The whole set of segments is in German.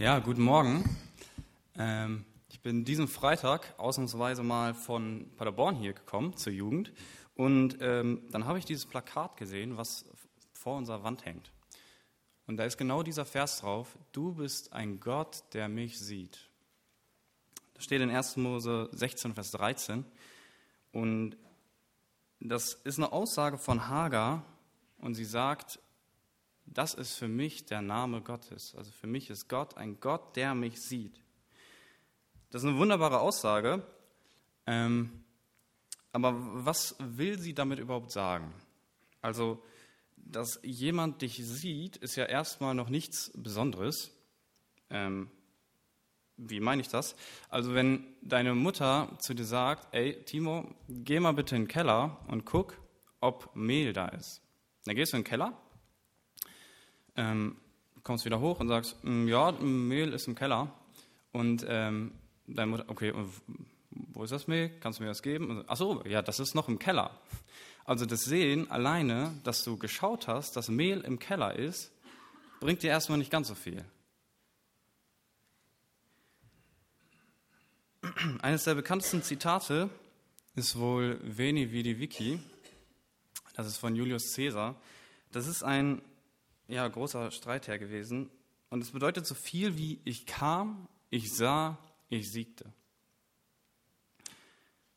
Ja, guten Morgen. Ähm, ich bin diesen Freitag ausnahmsweise mal von Paderborn hier gekommen zur Jugend und ähm, dann habe ich dieses Plakat gesehen, was vor unserer Wand hängt. Und da ist genau dieser Vers drauf, du bist ein Gott, der mich sieht. Das steht in 1. Mose 16, Vers 13 und das ist eine Aussage von Hagar und sie sagt, das ist für mich der Name Gottes. Also für mich ist Gott ein Gott, der mich sieht. Das ist eine wunderbare Aussage. Ähm, aber was will sie damit überhaupt sagen? Also, dass jemand dich sieht, ist ja erstmal noch nichts Besonderes. Ähm, wie meine ich das? Also, wenn deine Mutter zu dir sagt, ey, Timo, geh mal bitte in den Keller und guck, ob Mehl da ist. Dann gehst du in den Keller ähm, kommst wieder hoch und sagst, mm, ja, Mehl ist im Keller. Und ähm, deine Mutter, okay, wo ist das Mehl? Kannst du mir das geben? Ach so, ja, das ist noch im Keller. Also das Sehen alleine, dass du geschaut hast, dass Mehl im Keller ist, bringt dir erstmal nicht ganz so viel. Eines der bekanntesten Zitate ist wohl Veni Vidi Vici. Das ist von Julius Caesar. Das ist ein ja, großer Streitherr gewesen. Und es bedeutet so viel wie ich kam, ich sah, ich siegte.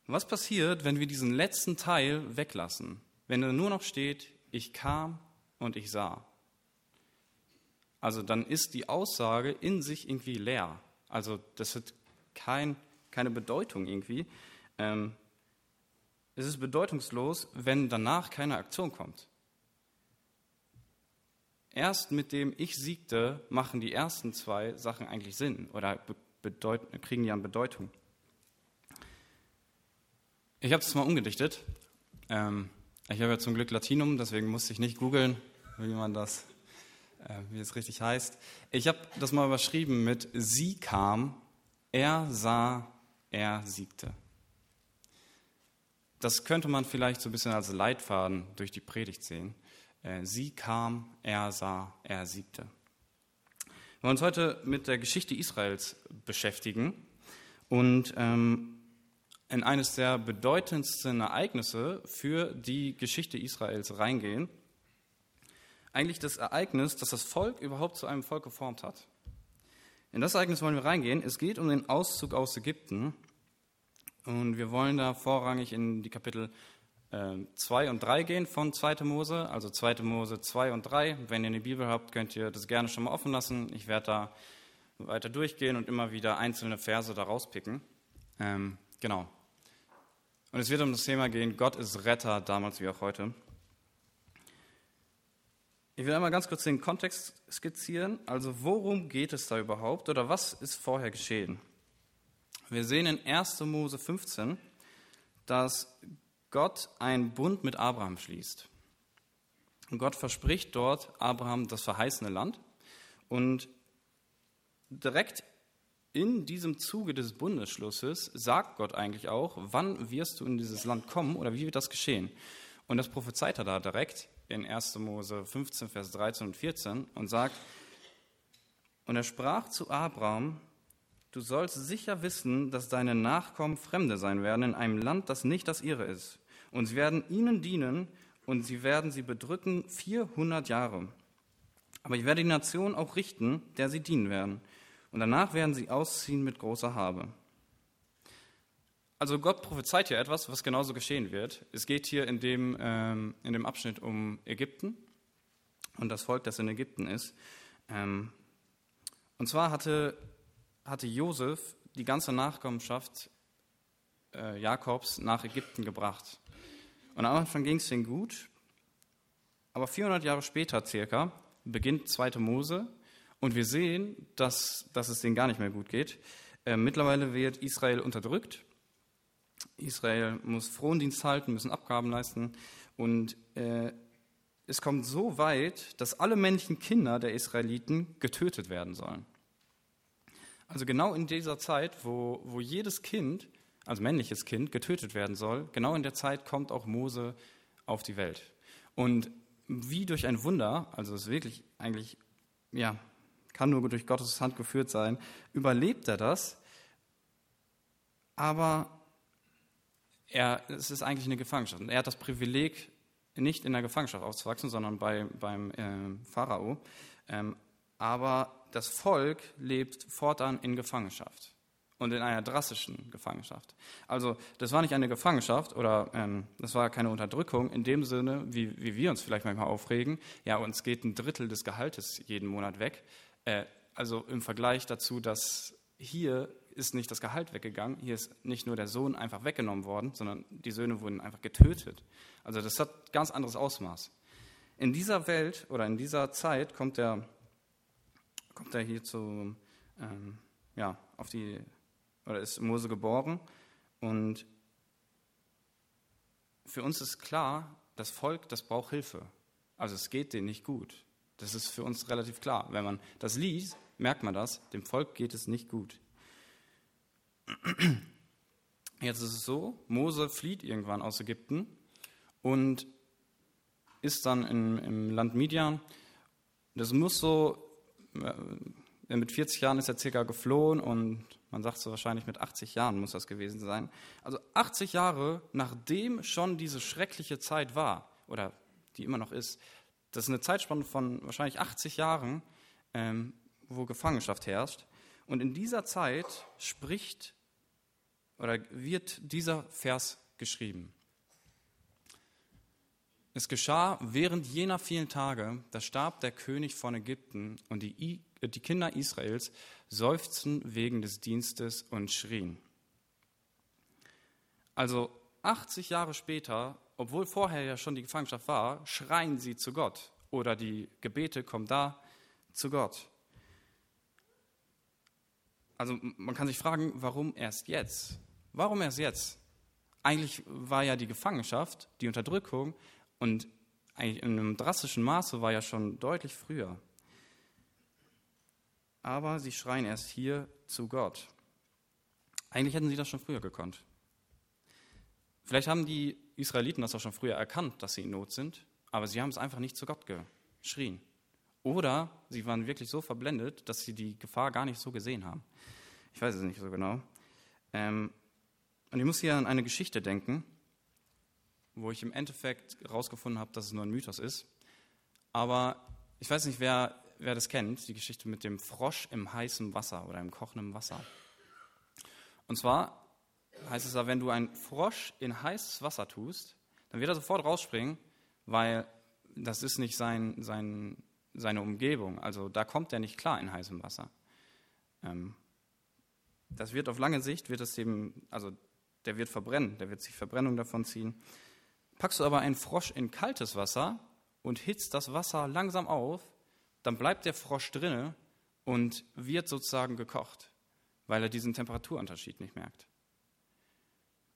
Was passiert, wenn wir diesen letzten Teil weglassen? Wenn da nur noch steht, ich kam und ich sah. Also dann ist die Aussage in sich irgendwie leer. Also das hat kein, keine Bedeutung irgendwie. Ähm, es ist bedeutungslos, wenn danach keine Aktion kommt. Erst mit dem Ich siegte machen die ersten zwei Sachen eigentlich Sinn oder kriegen die an Bedeutung. Ich habe das mal umgedichtet. Ähm, ich habe ja zum Glück Latinum, deswegen musste ich nicht googeln, wie man das, äh, wie es richtig heißt. Ich habe das mal überschrieben mit Sie kam, er sah, er siegte. Das könnte man vielleicht so ein bisschen als Leitfaden durch die Predigt sehen. Äh, sie kam, er sah, er siegte. Wir wollen uns heute mit der Geschichte Israels beschäftigen und ähm, in eines der bedeutendsten Ereignisse für die Geschichte Israels reingehen. Eigentlich das Ereignis, das das Volk überhaupt zu einem Volk geformt hat. In das Ereignis wollen wir reingehen. Es geht um den Auszug aus Ägypten. Und wir wollen da vorrangig in die Kapitel 2 ähm, und 3 gehen von 2. Mose, also 2. Mose 2 und 3. Wenn ihr eine Bibel habt, könnt ihr das gerne schon mal offen lassen. Ich werde da weiter durchgehen und immer wieder einzelne Verse da rauspicken. Ähm, genau. Und es wird um das Thema gehen, Gott ist Retter, damals wie auch heute. Ich will einmal ganz kurz den Kontext skizzieren. Also worum geht es da überhaupt oder was ist vorher geschehen? Wir sehen in 1. Mose 15, dass Gott einen Bund mit Abraham schließt. Und Gott verspricht dort Abraham das verheißene Land. Und direkt in diesem Zuge des Bundesschlusses sagt Gott eigentlich auch, wann wirst du in dieses Land kommen oder wie wird das geschehen? Und das prophezeit er da direkt in 1. Mose 15, Vers 13 und 14 und sagt, und er sprach zu Abraham, du sollst sicher wissen, dass deine Nachkommen Fremde sein werden in einem Land, das nicht das ihre ist und sie werden ihnen dienen und sie werden sie bedrücken 400 Jahre. Aber ich werde die Nation auch richten, der sie dienen werden. Und danach werden sie ausziehen mit großer Habe. Also Gott prophezeit hier etwas, was genauso geschehen wird. Es geht hier in dem, ähm, in dem Abschnitt um Ägypten und das Volk, das in Ägypten ist. Ähm, und zwar hatte, hatte Josef die ganze Nachkommenschaft äh, Jakobs nach Ägypten gebracht. Und am Anfang ging es ihnen gut, aber 400 Jahre später circa beginnt 2. Mose und wir sehen, dass, dass es denen gar nicht mehr gut geht. Äh, mittlerweile wird Israel unterdrückt. Israel muss Frondienst halten, müssen Abgaben leisten und äh, es kommt so weit, dass alle männlichen Kinder der Israeliten getötet werden sollen. Also genau in dieser Zeit, wo, wo jedes Kind als männliches Kind, getötet werden soll, genau in der Zeit kommt auch Mose auf die Welt. Und wie durch ein Wunder, also es ist wirklich eigentlich ja, kann nur durch Gottes Hand geführt sein, überlebt er das, aber er, es ist eigentlich eine Gefangenschaft. Und er hat das Privileg, nicht in der Gefangenschaft aufzuwachsen, sondern bei, beim äh, Pharao. Ähm, aber das Volk lebt fortan in Gefangenschaft und in einer drastischen Gefangenschaft. Also das war nicht eine Gefangenschaft oder ähm, das war keine Unterdrückung in dem Sinne, wie, wie wir uns vielleicht manchmal aufregen. Ja, uns geht ein Drittel des Gehaltes jeden Monat weg. Äh, also im Vergleich dazu, dass hier ist nicht das Gehalt weggegangen, hier ist nicht nur der Sohn einfach weggenommen worden, sondern die Söhne wurden einfach getötet. Also das hat ganz anderes Ausmaß. In dieser Welt oder in dieser Zeit kommt er, kommt er hier zu, ähm, ja, auf die oder ist Mose geboren. Und für uns ist klar, das Volk, das braucht Hilfe. Also es geht denen nicht gut. Das ist für uns relativ klar. Wenn man das liest, merkt man das, dem Volk geht es nicht gut. Jetzt ist es so, Mose flieht irgendwann aus Ägypten und ist dann in, im Land Midian. Das muss so, äh, mit 40 Jahren ist er circa geflohen und man sagt so wahrscheinlich mit 80 Jahren muss das gewesen sein. Also 80 Jahre nachdem schon diese schreckliche Zeit war, oder die immer noch ist, das ist eine Zeitspanne von wahrscheinlich 80 Jahren, ähm, wo Gefangenschaft herrscht. Und in dieser Zeit spricht oder wird dieser Vers geschrieben. Es geschah während jener vielen Tage, da starb der König von Ägypten und die, die Kinder Israels seufzten wegen des Dienstes und schrien. Also 80 Jahre später, obwohl vorher ja schon die Gefangenschaft war, schreien sie zu Gott oder die Gebete kommen da zu Gott. Also man kann sich fragen, warum erst jetzt? Warum erst jetzt? Eigentlich war ja die Gefangenschaft, die Unterdrückung und eigentlich in einem drastischen Maße war ja schon deutlich früher aber sie schreien erst hier zu Gott. Eigentlich hätten sie das schon früher gekonnt. Vielleicht haben die Israeliten das auch schon früher erkannt, dass sie in Not sind, aber sie haben es einfach nicht zu Gott geschrien. Oder sie waren wirklich so verblendet, dass sie die Gefahr gar nicht so gesehen haben. Ich weiß es nicht so genau. Ähm, und ich muss hier an eine Geschichte denken, wo ich im Endeffekt herausgefunden habe, dass es nur ein Mythos ist. Aber ich weiß nicht, wer wer das kennt, die Geschichte mit dem Frosch im heißen Wasser oder im kochenden Wasser. Und zwar heißt es da, wenn du einen Frosch in heißes Wasser tust, dann wird er sofort rausspringen, weil das ist nicht sein, sein, seine Umgebung. Also da kommt er nicht klar in heißem Wasser. Ähm, das wird auf lange Sicht, wird es eben, also der wird verbrennen, der wird sich Verbrennung davon ziehen. Packst du aber einen Frosch in kaltes Wasser und hitzt das Wasser langsam auf, dann bleibt der Frosch drinne und wird sozusagen gekocht, weil er diesen Temperaturunterschied nicht merkt.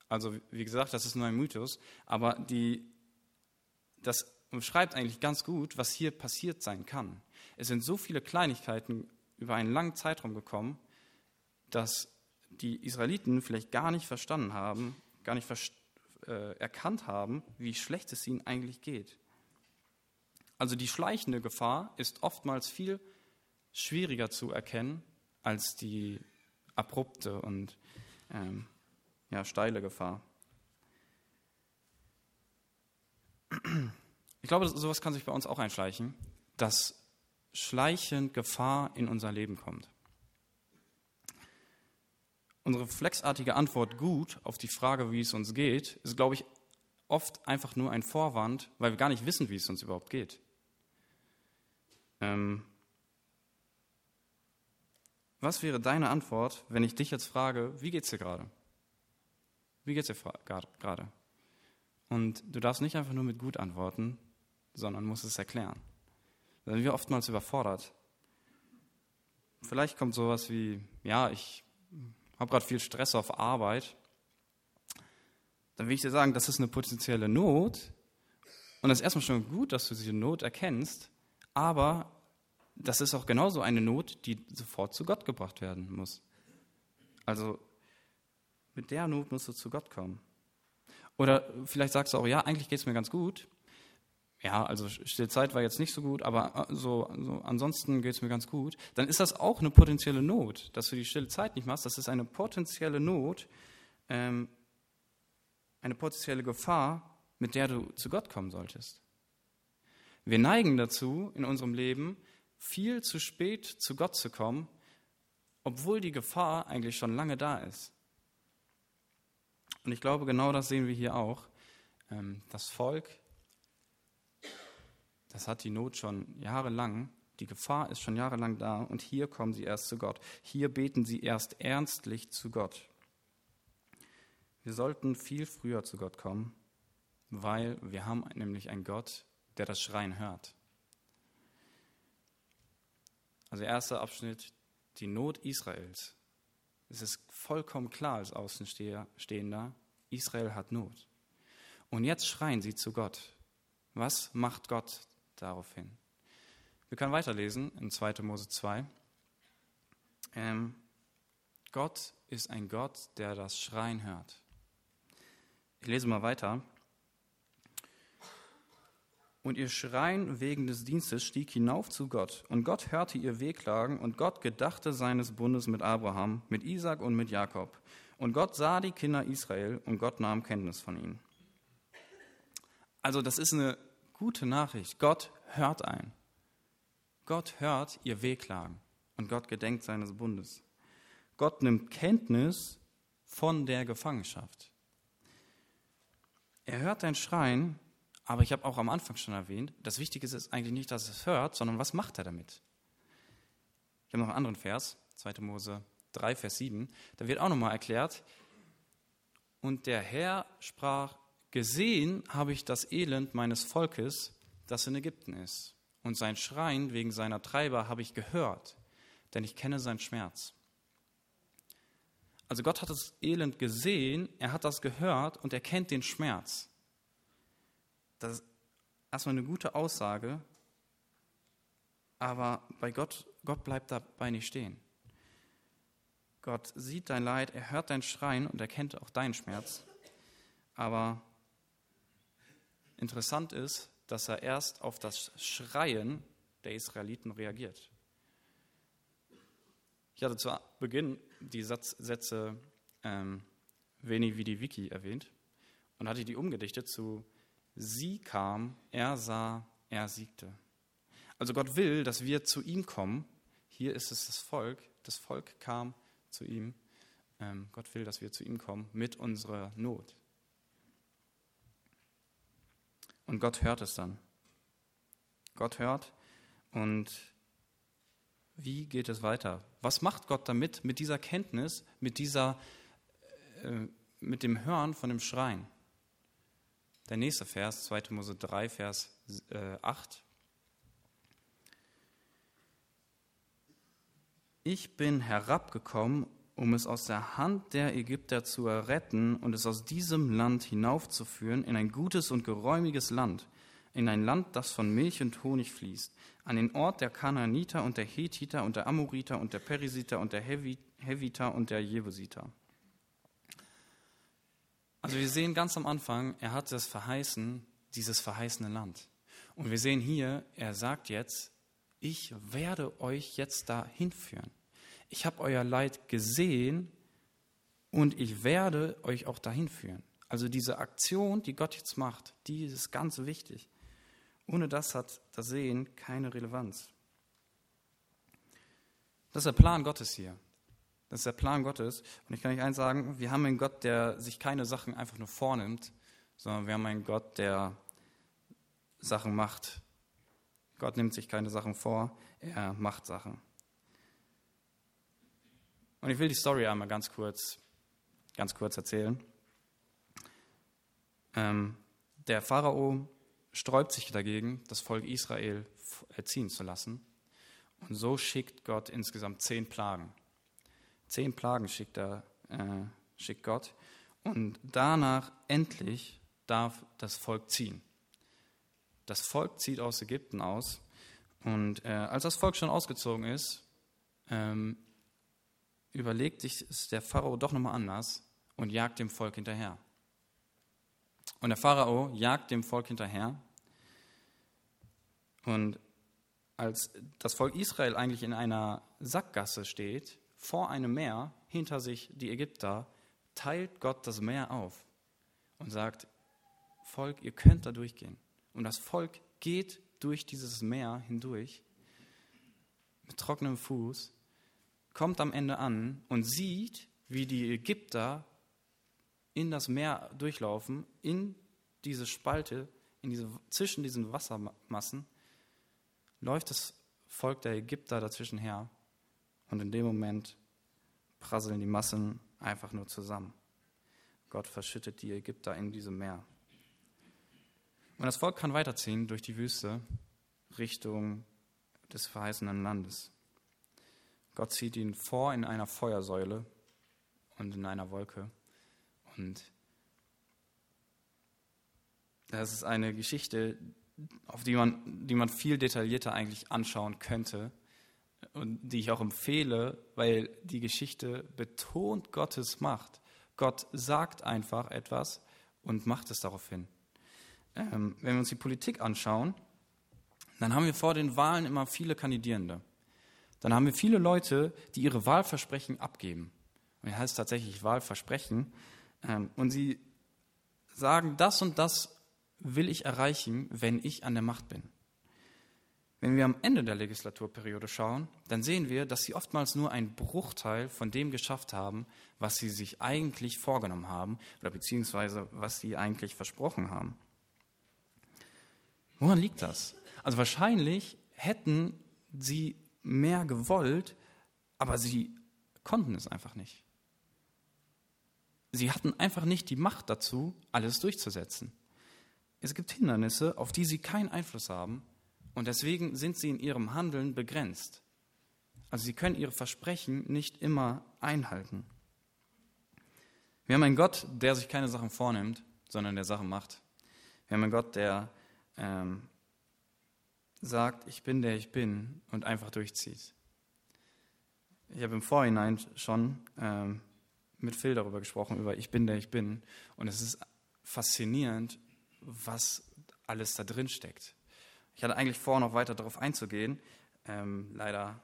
Also wie gesagt, das ist nur ein Mythos, aber die, das umschreibt eigentlich ganz gut, was hier passiert sein kann. Es sind so viele Kleinigkeiten über einen langen Zeitraum gekommen, dass die Israeliten vielleicht gar nicht verstanden haben, gar nicht äh, erkannt haben, wie schlecht es ihnen eigentlich geht. Also die schleichende Gefahr ist oftmals viel schwieriger zu erkennen als die abrupte und ähm, ja, steile Gefahr. Ich glaube, sowas kann sich bei uns auch einschleichen, dass schleichend Gefahr in unser Leben kommt. Unsere reflexartige Antwort gut auf die Frage, wie es uns geht, ist, glaube ich, oft einfach nur ein Vorwand, weil wir gar nicht wissen, wie es uns überhaupt geht. Ähm, was wäre deine Antwort, wenn ich dich jetzt frage, wie geht's dir gerade? Wie geht's dir gerade? Und du darfst nicht einfach nur mit gut antworten, sondern musst es erklären. Da sind wir oftmals überfordert. Vielleicht kommt sowas wie, ja, ich habe gerade viel Stress auf Arbeit. Dann will ich dir sagen, das ist eine potenzielle Not. Und das ist erstmal schon gut, dass du diese Not erkennst. Aber das ist auch genauso eine Not, die sofort zu Gott gebracht werden muss. Also mit der Not musst du zu Gott kommen. Oder vielleicht sagst du auch, ja, eigentlich geht es mir ganz gut. ja, also stille Zeit war jetzt nicht so gut, aber äh, so, so ansonsten geht es mir ganz gut, dann ist das auch eine potenzielle Not, dass du die stille Zeit nicht machst. Das ist eine potenzielle Not, ähm, eine potenzielle Gefahr, mit der du zu Gott kommen solltest. Wir neigen dazu, in unserem Leben viel zu spät zu Gott zu kommen, obwohl die Gefahr eigentlich schon lange da ist. Und ich glaube, genau das sehen wir hier auch. Ähm, das Volk das hat die Not schon jahrelang. Die Gefahr ist schon jahrelang da und hier kommen sie erst zu Gott. Hier beten sie erst ernstlich zu Gott. Wir sollten viel früher zu Gott kommen, weil wir haben nämlich einen Gott, der das Schreien hört. Also erster Abschnitt, die Not Israels. Es ist vollkommen klar als Außenstehender, Israel hat Not. Und jetzt schreien sie zu Gott. Was macht Gott daraufhin. Wir können weiterlesen in 2. Mose 2. Ähm, Gott ist ein Gott, der das Schreien hört. Ich lese mal weiter. Und ihr Schreien wegen des Dienstes stieg hinauf zu Gott. Und Gott hörte ihr Wehklagen, und Gott gedachte seines Bundes mit Abraham, mit Isaac und mit Jakob. Und Gott sah die Kinder Israel, und Gott nahm Kenntnis von ihnen. Also das ist eine gute Nachricht. Gott hört ein. Gott hört ihr Wehklagen und Gott gedenkt seines Bundes. Gott nimmt Kenntnis von der Gefangenschaft. Er hört dein Schreien, aber ich habe auch am Anfang schon erwähnt, das Wichtige ist eigentlich nicht, dass es hört, sondern was macht er damit? Ich habe noch einen anderen Vers, 2. Mose 3, Vers 7, da wird auch nochmal erklärt, und der Herr sprach, Gesehen habe ich das Elend meines Volkes, das in Ägypten ist. Und sein Schreien wegen seiner Treiber habe ich gehört, denn ich kenne seinen Schmerz. Also Gott hat das Elend gesehen, er hat das gehört und er kennt den Schmerz. Das ist erstmal eine gute Aussage, aber bei Gott, Gott bleibt dabei nicht stehen. Gott sieht dein Leid, er hört dein Schreien und er kennt auch deinen Schmerz. Aber Interessant ist, dass er erst auf das Schreien der Israeliten reagiert. Ich hatte zu Beginn die Satz, Sätze ähm, Veni Vidi Vici erwähnt und hatte die umgedichtet zu Sie kam, er sah, er siegte. Also Gott will, dass wir zu ihm kommen. Hier ist es das Volk. Das Volk kam zu ihm. Ähm, Gott will, dass wir zu ihm kommen mit unserer Not. Und Gott hört es dann. Gott hört und wie geht es weiter? Was macht Gott damit, mit dieser Kenntnis, mit, dieser, äh, mit dem Hören von dem Schreien? Der nächste Vers, 2. Mose 3, Vers äh, 8. Ich bin herabgekommen, um es aus der Hand der Ägypter zu erretten und es aus diesem Land hinaufzuführen in ein gutes und geräumiges Land, in ein Land, das von Milch und Honig fließt, an den Ort der Kanaaniter und der Hethiter und der Amoriter und der Perisiter und der Heviter und der Jebusiter. Also wir sehen ganz am Anfang, er hat das verheißen, dieses verheißene Land. Und wir sehen hier, er sagt jetzt, ich werde euch jetzt dahin führen ich habe euer Leid gesehen und ich werde euch auch dahin führen. Also diese Aktion, die Gott jetzt macht, die ist ganz wichtig. Ohne das hat das Sehen keine Relevanz. Das ist der Plan Gottes hier. Das ist der Plan Gottes. Und ich kann euch eins sagen, wir haben einen Gott, der sich keine Sachen einfach nur vornimmt, sondern wir haben einen Gott, der Sachen macht. Gott nimmt sich keine Sachen vor, er macht Sachen. Und ich will die Story einmal ganz kurz, ganz kurz erzählen. Ähm, der Pharao sträubt sich dagegen, das Volk Israel erziehen zu lassen. Und so schickt Gott insgesamt zehn Plagen. Zehn Plagen schickt, er, äh, schickt Gott. Und danach endlich darf das Volk ziehen. Das Volk zieht aus Ägypten aus. Und äh, als das Volk schon ausgezogen ist, ähm, überlegt sich der Pharao doch nochmal anders und jagt dem Volk hinterher. Und der Pharao jagt dem Volk hinterher Und als das Volk Israel eigentlich in einer Sackgasse steht, vor einem Meer, hinter sich die Ägypter, teilt Gott das Meer auf und sagt, Volk, ihr könnt da durchgehen. Und das Volk geht durch dieses Meer hindurch mit trockenem Fuß, kommt am Ende an und sieht, wie die Ägypter in das Meer durchlaufen, in diese Spalte, in diese, zwischen diesen Wassermassen, läuft das Volk der Ägypter dazwischen her und in dem Moment prasseln die Massen einfach nur zusammen. Gott verschüttet die Ägypter in diesem Meer. Und das Volk kann weiterziehen durch die Wüste Richtung des verheißenen Landes. Gott zieht ihn vor in einer Feuersäule und in einer Wolke. Und das ist eine Geschichte, auf die man, die man viel detaillierter eigentlich anschauen könnte und die ich auch empfehle, weil die Geschichte betont Gottes Macht. Gott sagt einfach etwas und macht es darauf hin. Ähm, wenn wir uns die Politik anschauen, dann haben wir vor den Wahlen immer viele Kandidierende. Dann haben wir viele Leute, die ihre Wahlversprechen abgeben. Und das heißt tatsächlich Wahlversprechen. Ähm, und sie sagen, das und das will ich erreichen, wenn ich an der Macht bin. Wenn wir am Ende der Legislaturperiode schauen, dann sehen wir, dass sie oftmals nur einen Bruchteil von dem geschafft haben, was sie sich eigentlich vorgenommen haben oder beziehungsweise was sie eigentlich versprochen haben. Woran liegt das? Also wahrscheinlich hätten sie mehr gewollt, aber sie konnten es einfach nicht. Sie hatten einfach nicht die Macht dazu, alles durchzusetzen. Es gibt Hindernisse, auf die sie keinen Einfluss haben und deswegen sind sie in ihrem Handeln begrenzt. Also sie können ihre Versprechen nicht immer einhalten. Wir haben einen Gott, der sich keine Sachen vornimmt, sondern der Sachen macht. Wir haben einen Gott, der ähm, sagt, ich bin der ich bin und einfach durchzieht. Ich habe im Vorhinein schon ähm, mit Phil darüber gesprochen, über ich bin der ich bin. Und es ist faszinierend, was alles da drin steckt. Ich hatte eigentlich vor, noch weiter darauf einzugehen. Ähm, leider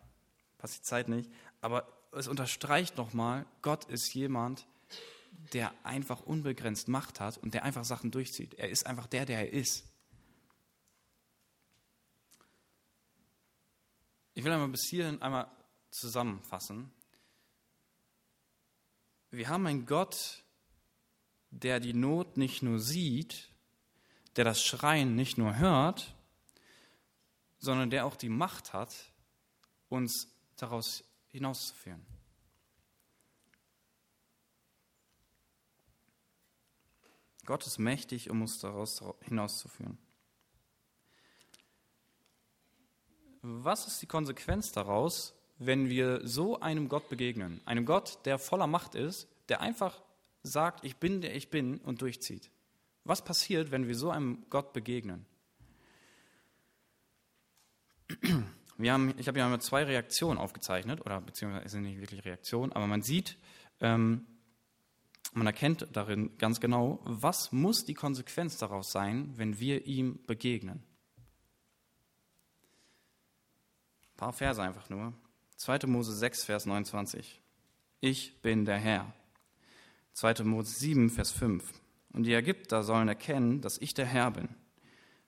passt die Zeit nicht. Aber es unterstreicht nochmal, Gott ist jemand, der einfach unbegrenzt Macht hat und der einfach Sachen durchzieht. Er ist einfach der, der er ist. Ich will einmal bis hierhin einmal zusammenfassen. Wir haben einen Gott, der die Not nicht nur sieht, der das Schreien nicht nur hört, sondern der auch die Macht hat, uns daraus hinauszuführen. Gott ist mächtig, um uns daraus hinauszuführen. Was ist die Konsequenz daraus, wenn wir so einem Gott begegnen? Einem Gott, der voller Macht ist, der einfach sagt, ich bin der ich bin und durchzieht. Was passiert, wenn wir so einem Gott begegnen? Wir haben, ich habe ja zwei Reaktionen aufgezeichnet, oder beziehungsweise sind nicht wirklich Reaktionen, aber man sieht, ähm, man erkennt darin ganz genau, was muss die Konsequenz daraus sein, wenn wir ihm begegnen. Ein paar Verse einfach nur. 2. Mose 6, Vers 29. Ich bin der Herr. 2. Mose 7, Vers 5. Und die Ägypter sollen erkennen, dass ich der Herr bin.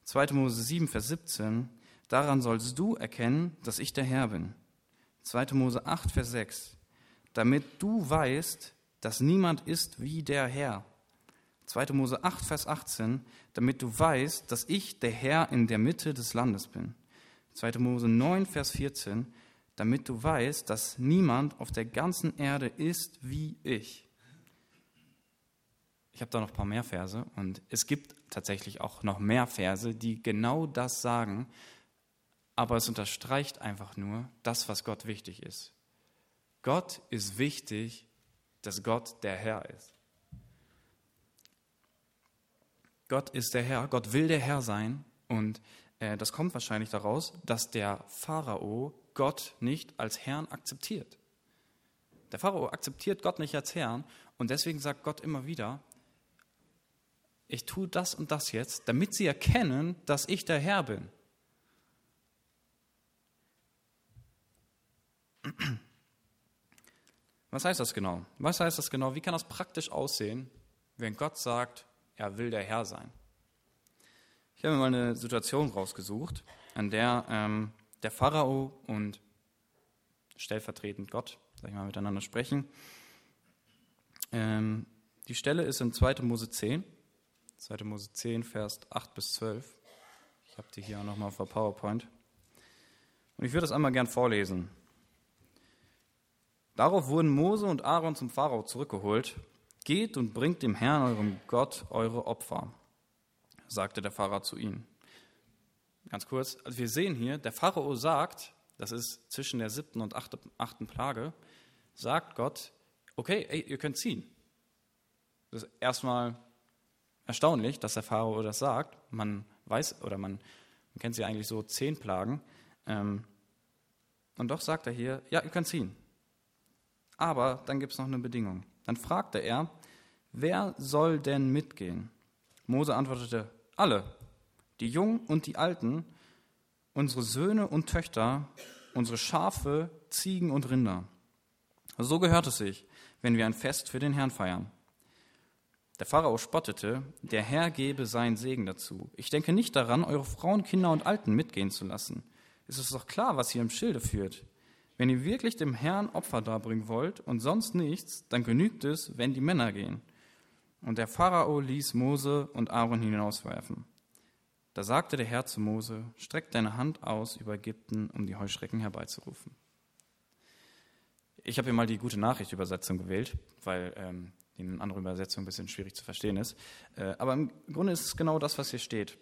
2. Mose 7, Vers 17. Daran sollst du erkennen, dass ich der Herr bin. 2. Mose 8, Vers 6. Damit du weißt, dass niemand ist wie der Herr. 2. Mose 8, Vers 18. Damit du weißt, dass ich der Herr in der Mitte des Landes bin. 2. Mose 9, Vers 14, damit du weißt, dass niemand auf der ganzen Erde ist wie ich. Ich habe da noch ein paar mehr Verse und es gibt tatsächlich auch noch mehr Verse, die genau das sagen, aber es unterstreicht einfach nur das, was Gott wichtig ist. Gott ist wichtig, dass Gott der Herr ist. Gott ist der Herr, Gott will der Herr sein und äh, das kommt wahrscheinlich daraus, dass der Pharao Gott nicht als Herrn akzeptiert. Der Pharao akzeptiert Gott nicht als Herrn und deswegen sagt Gott immer wieder, ich tue das und das jetzt, damit sie erkennen, dass ich der Herr bin. Was heißt das genau? Was heißt das genau? Wie kann das praktisch aussehen, wenn Gott sagt, er will der Herr sein? Ich habe mir mal eine Situation rausgesucht, an der ähm, der Pharao und stellvertretend Gott, sag ich mal, miteinander sprechen. Ähm, die Stelle ist in 2. Mose 10, 2. Mose 10, Vers 8 bis 12. Ich habe die hier auch nochmal der PowerPoint. Und ich würde das einmal gern vorlesen. Darauf wurden Mose und Aaron zum Pharao zurückgeholt. Geht und bringt dem Herrn, eurem Gott, eure Opfer, sagte der Pharao zu ihnen. Ganz kurz, also wir sehen hier, der Pharao sagt, das ist zwischen der siebten und achten Plage, sagt Gott, okay, ey, ihr könnt ziehen. Das ist erstmal erstaunlich, dass der Pharao das sagt. Man weiß, oder man, man kennt sie eigentlich so zehn Plagen. Ähm, und doch sagt er hier, ja, ihr könnt ziehen. Aber dann gibt es noch eine Bedingung. Dann fragte er, wer soll denn mitgehen? Mose antwortete, alle, die Jungen und die Alten, unsere Söhne und Töchter, unsere Schafe, Ziegen und Rinder. So gehört es sich, wenn wir ein Fest für den Herrn feiern. Der Pharao spottete, der Herr gebe seinen Segen dazu. Ich denke nicht daran, eure Frauen, Kinder und Alten mitgehen zu lassen. Es ist doch klar, was ihr im Schilde führt. Wenn ihr wirklich dem Herrn Opfer darbringen wollt und sonst nichts, dann genügt es, wenn die Männer gehen. Und der Pharao ließ Mose und Aaron hinauswerfen. Da sagte der Herr zu Mose, streck deine Hand aus über Ägypten, um die Heuschrecken herbeizurufen. Ich habe hier mal die gute Nachricht-Übersetzung gewählt, weil ähm, die in anderen Übersetzungen ein bisschen schwierig zu verstehen ist. Äh, aber im Grunde ist es genau das, was hier steht.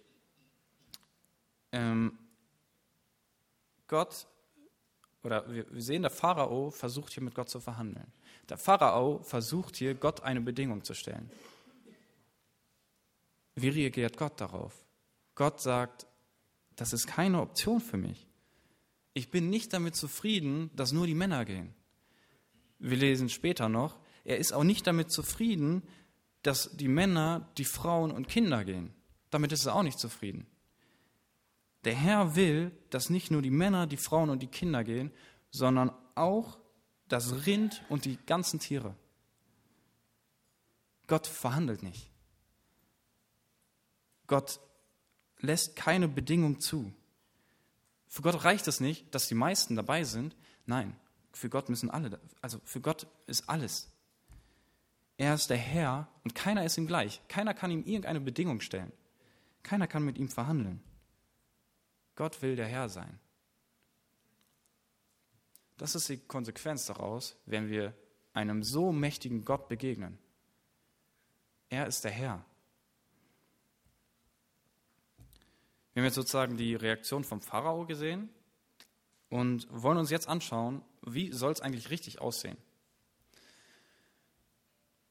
Ähm, Gott, oder wir, sehen, der Pharao versucht hier mit Gott zu verhandeln. Der Pharao versucht hier, Gott eine Bedingung zu stellen. Wie reagiert Gott darauf? Gott sagt, das ist keine Option für mich. Ich bin nicht damit zufrieden, dass nur die Männer gehen. Wir lesen später noch, er ist auch nicht damit zufrieden, dass die Männer, die Frauen und Kinder gehen. Damit ist er auch nicht zufrieden. Der Herr will, dass nicht nur die Männer, die Frauen und die Kinder gehen, sondern auch das Rind und die ganzen Tiere. Gott verhandelt nicht. Gott lässt keine Bedingung zu. Für Gott reicht es nicht, dass die meisten dabei sind. Nein, für Gott müssen alle, also für Gott ist alles. Er ist der Herr und keiner ist ihm gleich. Keiner kann ihm irgendeine Bedingung stellen. Keiner kann mit ihm verhandeln. Gott will der Herr sein. Das ist die Konsequenz daraus, wenn wir einem so mächtigen Gott begegnen. Er ist der Herr. Wir haben jetzt sozusagen die Reaktion vom Pharao gesehen und wollen uns jetzt anschauen, wie soll es eigentlich richtig aussehen.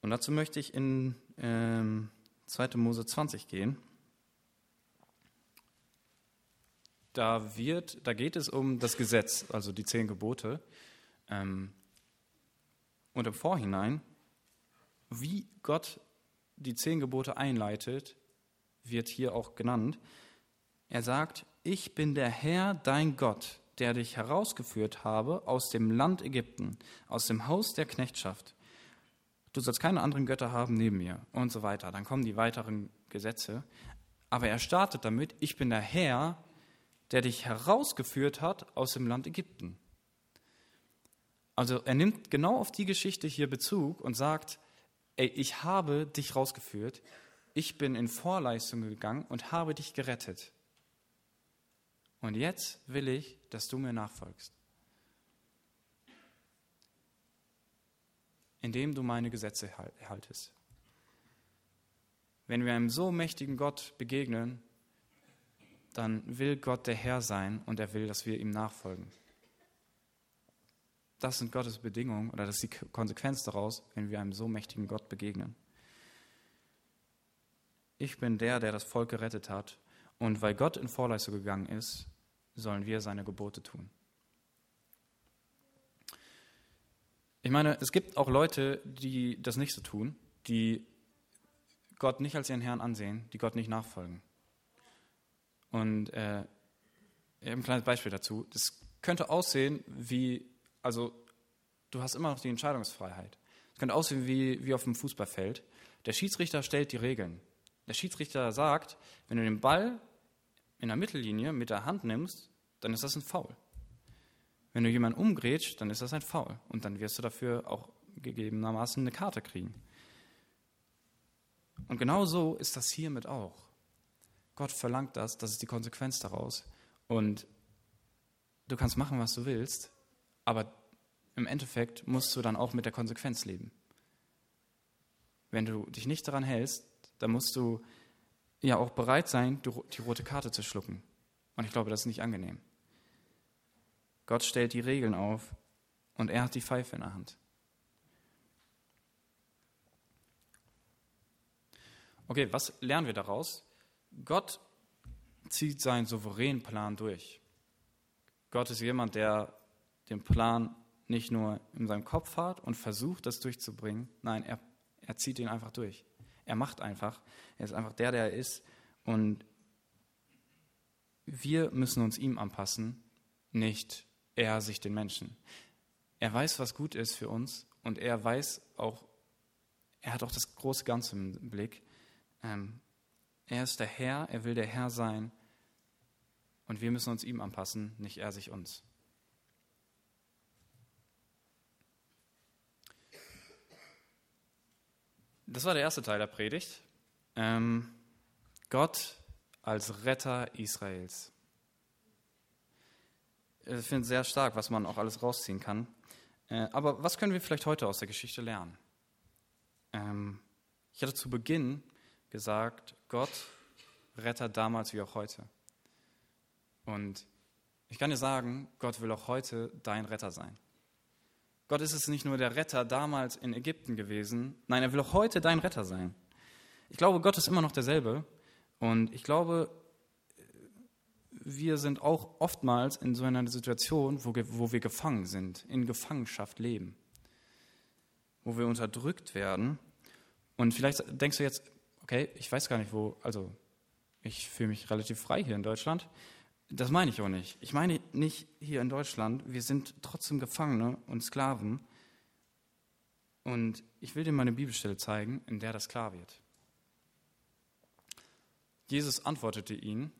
Und dazu möchte ich in ähm, 2. Mose 20 gehen. Da, wird, da geht es um das Gesetz, also die zehn Gebote. Ähm, und im Vorhinein, wie Gott die zehn Gebote einleitet, wird hier auch genannt. Er sagt, ich bin der Herr, dein Gott, der dich herausgeführt habe aus dem Land Ägypten, aus dem Haus der Knechtschaft du sollst keine anderen Götter haben neben mir und so weiter. Dann kommen die weiteren Gesetze. Aber er startet damit, ich bin der Herr, der dich herausgeführt hat aus dem Land Ägypten. Also er nimmt genau auf die Geschichte hier Bezug und sagt, ey, ich habe dich rausgeführt, ich bin in Vorleistung gegangen und habe dich gerettet. Und jetzt will ich, dass du mir nachfolgst. indem du meine Gesetze haltest. Wenn wir einem so mächtigen Gott begegnen, dann will Gott der Herr sein und er will, dass wir ihm nachfolgen. Das sind Gottes Bedingungen oder das ist die Konsequenz daraus, wenn wir einem so mächtigen Gott begegnen. Ich bin der, der das Volk gerettet hat und weil Gott in Vorleistung gegangen ist, sollen wir seine Gebote tun. Ich meine, es gibt auch Leute, die das nicht so tun, die Gott nicht als ihren Herrn ansehen, die Gott nicht nachfolgen. Und äh, ein kleines Beispiel dazu. Das könnte aussehen wie Also du hast immer noch die Entscheidungsfreiheit. Es könnte aussehen wie, wie auf dem Fußballfeld. Der Schiedsrichter stellt die Regeln. Der Schiedsrichter sagt, wenn du den Ball in der Mittellinie mit der Hand nimmst, dann ist das ein Foul. Wenn du jemanden umgrätscht, dann ist das ein Foul. Und dann wirst du dafür auch gegebenermaßen eine Karte kriegen. Und genau so ist das hiermit auch. Gott verlangt das, das ist die Konsequenz daraus. Und du kannst machen, was du willst, aber im Endeffekt musst du dann auch mit der Konsequenz leben. Wenn du dich nicht daran hältst, dann musst du ja auch bereit sein, die rote Karte zu schlucken. Und ich glaube, das ist nicht angenehm. Gott stellt die Regeln auf und er hat die Pfeife in der Hand. Okay, was lernen wir daraus? Gott zieht seinen souveränen Plan durch. Gott ist jemand, der den Plan nicht nur in seinem Kopf hat und versucht, das durchzubringen. Nein, er, er zieht ihn einfach durch. Er macht einfach. Er ist einfach der, der er ist. Und wir müssen uns ihm anpassen, nicht er sich den Menschen. Er weiß, was gut ist für uns und er weiß auch, er hat auch das große Ganze im Blick. Ähm, er ist der Herr, er will der Herr sein und wir müssen uns ihm anpassen, nicht er sich uns. Das war der erste Teil der Predigt. Ähm, Gott als Retter Israels. Ich finde es sehr stark, was man auch alles rausziehen kann. Äh, aber was können wir vielleicht heute aus der Geschichte lernen? Ähm, ich hatte zu Beginn gesagt, Gott rettet damals wie auch heute. Und ich kann dir sagen, Gott will auch heute dein Retter sein. Gott ist es nicht nur der Retter damals in Ägypten gewesen, nein, er will auch heute dein Retter sein. Ich glaube, Gott ist immer noch derselbe und ich glaube, wir sind auch oftmals in so einer Situation, wo, wo wir gefangen sind, in Gefangenschaft leben, wo wir unterdrückt werden. Und vielleicht denkst du jetzt, okay, ich weiß gar nicht wo, also ich fühle mich relativ frei hier in Deutschland. Das meine ich auch nicht. Ich meine nicht hier in Deutschland, wir sind trotzdem Gefangene und Sklaven. Und ich will dir mal eine Bibelstelle zeigen, in der das klar wird. Jesus antwortete ihnen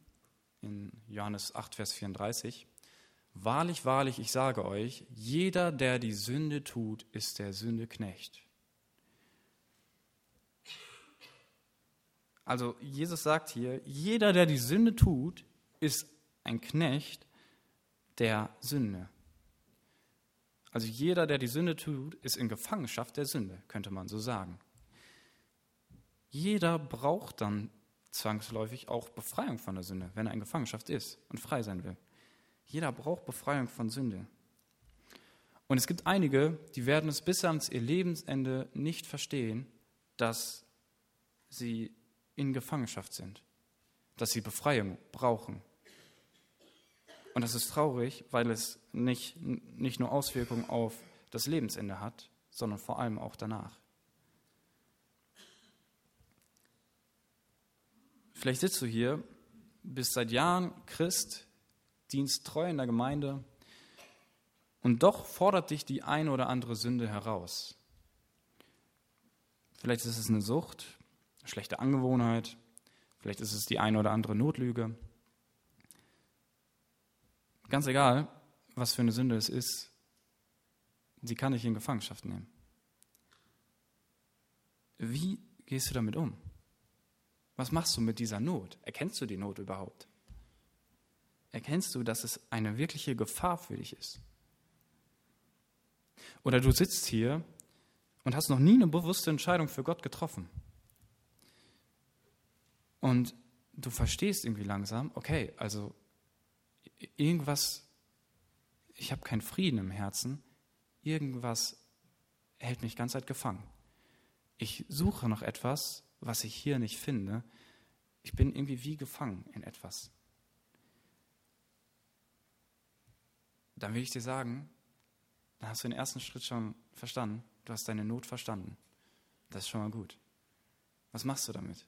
in Johannes 8, Vers 34, Wahrlich, wahrlich, ich sage euch, jeder, der die Sünde tut, ist der Sünde Knecht. Also Jesus sagt hier, jeder, der die Sünde tut, ist ein Knecht der Sünde. Also jeder, der die Sünde tut, ist in Gefangenschaft der Sünde, könnte man so sagen. Jeder braucht dann zwangsläufig auch Befreiung von der Sünde, wenn er in Gefangenschaft ist und frei sein will. Jeder braucht Befreiung von Sünde. Und es gibt einige, die werden es bis ans ihr Lebensende nicht verstehen, dass sie in Gefangenschaft sind, dass sie Befreiung brauchen. Und das ist traurig, weil es nicht, nicht nur Auswirkungen auf das Lebensende hat, sondern vor allem auch danach. Vielleicht sitzt du hier, bist seit Jahren Christ, dienst treu in der Gemeinde und doch fordert dich die eine oder andere Sünde heraus. Vielleicht ist es eine Sucht, eine schlechte Angewohnheit, vielleicht ist es die eine oder andere Notlüge. Ganz egal, was für eine Sünde es ist, sie kann dich in Gefangenschaft nehmen. Wie gehst du damit um? Was machst du mit dieser Not? Erkennst du die Not überhaupt? Erkennst du, dass es eine wirkliche Gefahr für dich ist? Oder du sitzt hier und hast noch nie eine bewusste Entscheidung für Gott getroffen. Und du verstehst irgendwie langsam, okay, also irgendwas, ich habe keinen Frieden im Herzen, irgendwas hält mich ganz Zeit gefangen. Ich suche noch etwas, was ich hier nicht finde. Ich bin irgendwie wie gefangen in etwas. Dann will ich dir sagen, dann hast du den ersten Schritt schon verstanden. Du hast deine Not verstanden. Das ist schon mal gut. Was machst du damit?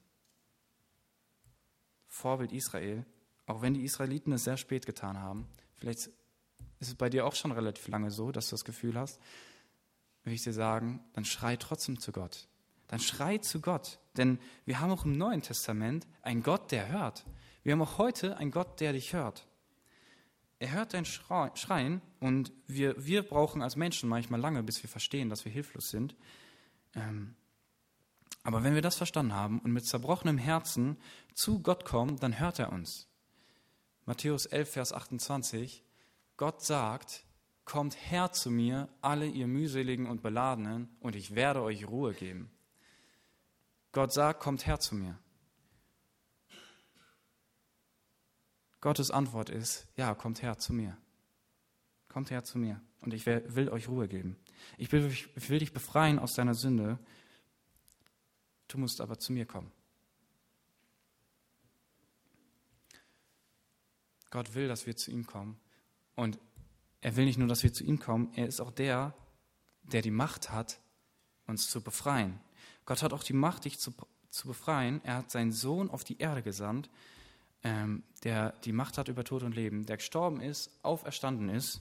Vorbild Israel auch wenn die Israeliten es sehr spät getan haben, vielleicht ist es bei dir auch schon relativ lange so, dass du das Gefühl hast? Will ich dir sagen, dann schrei trotzdem zu Gott. Dann schrei zu Gott. Denn wir haben auch im Neuen Testament einen Gott, der hört. Wir haben auch heute einen Gott, der dich hört. Er hört dein Schreien und wir, wir brauchen als Menschen manchmal lange, bis wir verstehen, dass wir hilflos sind. Ähm, aber wenn wir das verstanden haben und mit zerbrochenem Herzen zu Gott kommen, dann hört er uns. Matthäus 11, Vers 28, Gott sagt, kommt her zu mir, alle ihr mühseligen und beladenen, und ich werde euch Ruhe geben. Gott sagt, kommt her zu mir. Gottes Antwort ist, ja, kommt her zu mir. Kommt her zu mir und ich will euch Ruhe geben. Ich will, ich will dich befreien aus deiner Sünde. Du musst aber zu mir kommen. Gott will, dass wir zu ihm kommen. Und er will nicht nur, dass wir zu ihm kommen, er ist auch der, der die Macht hat, uns zu befreien. Gott hat auch die Macht, dich zu, zu befreien. Er hat seinen Sohn auf die Erde gesandt, ähm, der die Macht hat über Tod und Leben, der gestorben ist, auferstanden ist.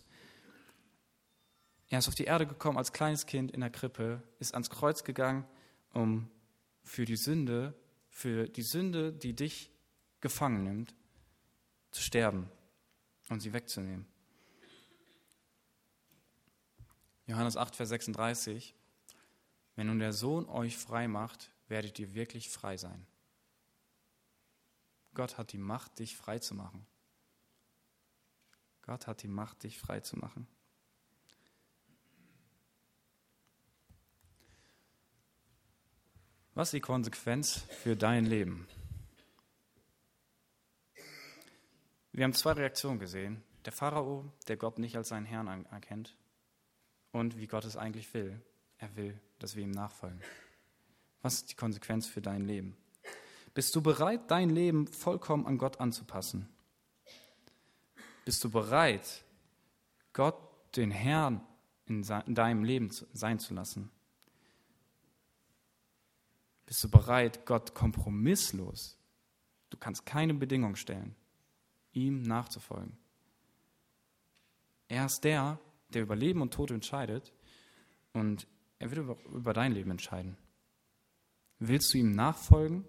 Er ist auf die Erde gekommen als kleines Kind in der Krippe, ist ans Kreuz gegangen, um für die Sünde, für die Sünde, die dich gefangen nimmt, zu sterben und sie wegzunehmen. Johannes 8, Vers 36. Wenn nun der Sohn euch frei macht, werdet ihr wirklich frei sein. Gott hat die Macht, dich frei zu machen. Gott hat die Macht, dich frei zu machen. Was ist die Konsequenz für dein Leben? Wir haben zwei Reaktionen gesehen. Der Pharao, der Gott nicht als seinen Herrn erkennt und wie Gott es eigentlich will. Er will, dass wir ihm nachfolgen. Was ist die Konsequenz für dein Leben? Bist du bereit, dein Leben vollkommen an Gott anzupassen? Bist du bereit, Gott den Herrn in deinem Leben sein zu lassen? Bist du bereit, Gott kompromisslos, du kannst keine Bedingung stellen, ihm nachzufolgen? Er ist der, der über Leben und Tod entscheidet und er wird über, über dein Leben entscheiden. Willst du ihm nachfolgen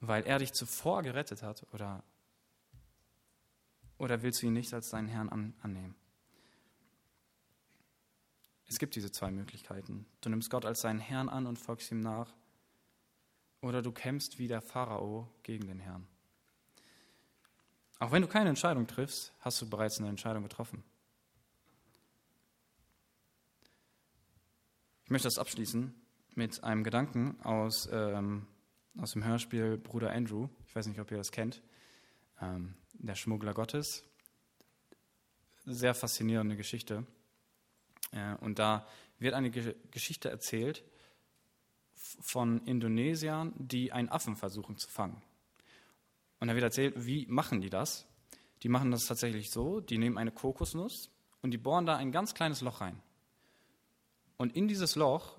weil er dich zuvor gerettet hat oder, oder willst du ihn nicht als deinen Herrn an, annehmen? Es gibt diese zwei Möglichkeiten. Du nimmst Gott als deinen Herrn an und folgst ihm nach oder du kämpfst wie der Pharao gegen den Herrn. Auch wenn du keine Entscheidung triffst, hast du bereits eine Entscheidung getroffen. Ich möchte das abschließen mit einem Gedanken aus ähm, aus dem Hörspiel Bruder Andrew. Ich weiß nicht, ob ihr das kennt. Ähm, der Schmuggler Gottes. Sehr faszinierende Geschichte. Und da wird eine Ge Geschichte erzählt von Indonesiern, die einen Affen versuchen zu fangen. Und da wird erzählt, wie machen die das? Die machen das tatsächlich so, die nehmen eine Kokosnuss und die bohren da ein ganz kleines Loch rein. Und in dieses Loch,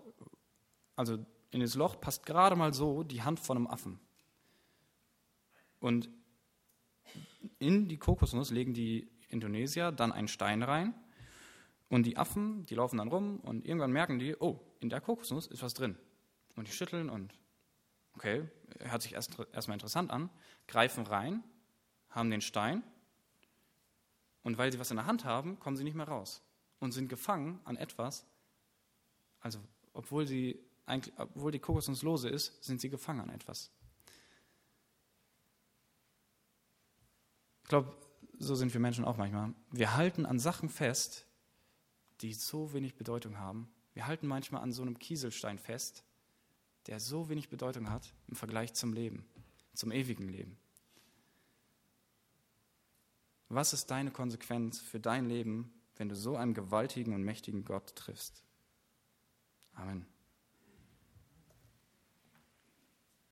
also in das Loch passt gerade mal so die Hand von einem Affen. Und in die Kokosnuss legen die Indonesier dann einen Stein rein und die Affen, die laufen dann rum und irgendwann merken die, oh, in der Kokosnuss ist was drin. Und die schütteln und, okay, hört sich erst, erstmal interessant an, greifen rein, haben den Stein und weil sie was in der Hand haben, kommen sie nicht mehr raus und sind gefangen an etwas, also obwohl sie obwohl die Kokosnuss lose ist, sind sie gefangen an etwas. Ich glaube, so sind wir Menschen auch manchmal. Wir halten an Sachen fest, die so wenig Bedeutung haben. Wir halten manchmal an so einem Kieselstein fest, der so wenig Bedeutung hat im Vergleich zum Leben, zum ewigen Leben. Was ist deine Konsequenz für dein Leben, wenn du so einen gewaltigen und mächtigen Gott triffst? Amen.